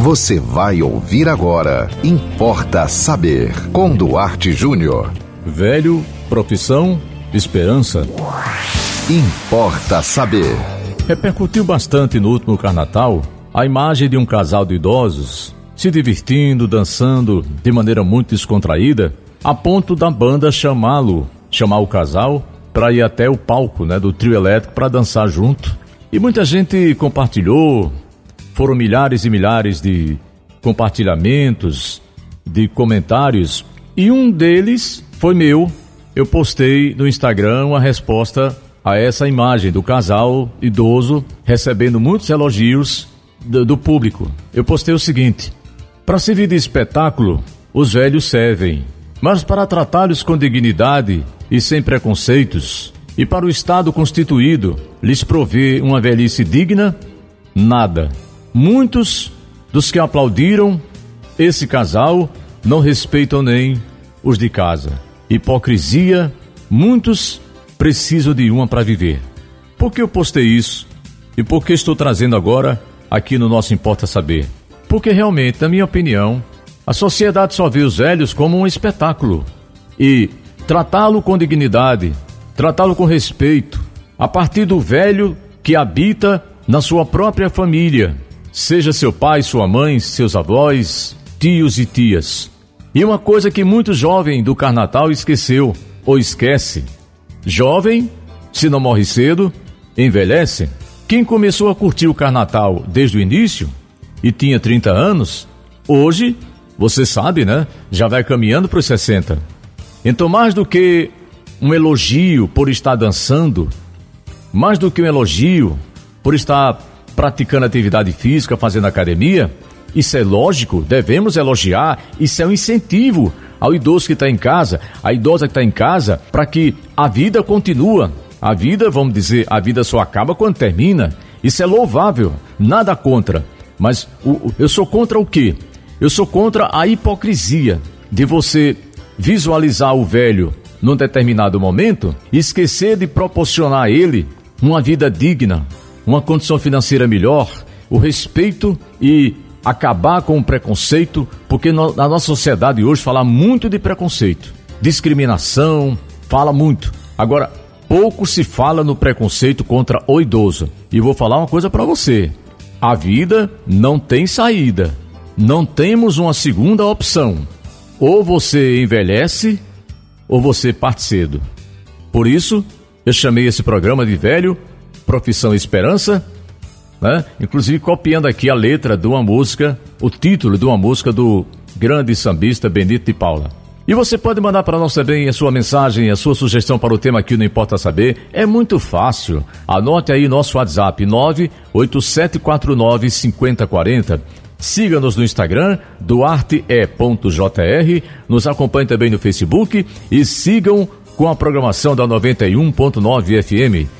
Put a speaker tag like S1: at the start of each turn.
S1: Você vai ouvir agora. Importa saber. Com Duarte Júnior.
S2: Velho, profissão, esperança.
S1: Importa saber.
S2: Repercutiu bastante no último Carnatal a imagem de um casal de idosos se divertindo, dançando de maneira muito descontraída, a ponto da banda chamá-lo, chamar o casal para ir até o palco, né, do trio elétrico para dançar junto. E muita gente compartilhou, foram milhares e milhares de compartilhamentos, de comentários, e um deles foi meu. Eu postei no Instagram uma resposta a essa imagem do casal idoso recebendo muitos elogios do, do público. Eu postei o seguinte: para servir de espetáculo, os velhos servem, mas para tratá-los com dignidade e sem preconceitos, e para o Estado constituído lhes prover uma velhice digna, nada. Muitos dos que aplaudiram esse casal não respeitam nem os de casa. Hipocrisia, muitos precisam de uma para viver. Por que eu postei isso? E por que estou trazendo agora aqui no nosso Importa Saber? Porque realmente, na minha opinião, a sociedade só vê os velhos como um espetáculo. E tratá-lo com dignidade, tratá-lo com respeito, a partir do velho que habita na sua própria família, seja seu pai, sua mãe, seus avós, tios e tias. E uma coisa que muito jovem do Carnatal esqueceu ou esquece: jovem, se não morre cedo, envelhece. Quem começou a curtir o Carnatal desde o início e tinha 30 anos, hoje, você sabe, né? Já vai caminhando para os 60. Então, mais do que um elogio por estar dançando, mais do que um elogio por estar praticando atividade física, fazendo academia, isso é lógico, devemos elogiar, isso é um incentivo ao idoso que está em casa, à idosa que está em casa, para que a vida continua. A vida, vamos dizer, a vida só acaba quando termina. Isso é louvável, nada contra. Mas o, eu sou contra o quê? Eu sou contra a hipocrisia de você visualizar o velho num determinado momento e esquecer de proporcionar a ele uma vida digna, uma condição financeira melhor, o respeito e acabar com o preconceito, porque na nossa sociedade hoje fala muito de preconceito, discriminação, fala muito. Agora, pouco se fala no preconceito contra o idoso. E vou falar uma coisa para você: a vida não tem saída. Não temos uma segunda opção. Ou você envelhece, ou você parte cedo. Por isso, eu chamei esse programa de Velho, Profissão Esperança, né? inclusive copiando aqui a letra de uma música, o título de uma música do grande sambista Benito de Paula. E você pode mandar para nós também a sua mensagem, a sua sugestão para o tema aqui no Importa Saber. É muito fácil. Anote aí nosso WhatsApp 98749 5040. Siga-nos no Instagram, duarte.jr. Nos acompanhe também no Facebook e sigam com a programação da 91.9 FM.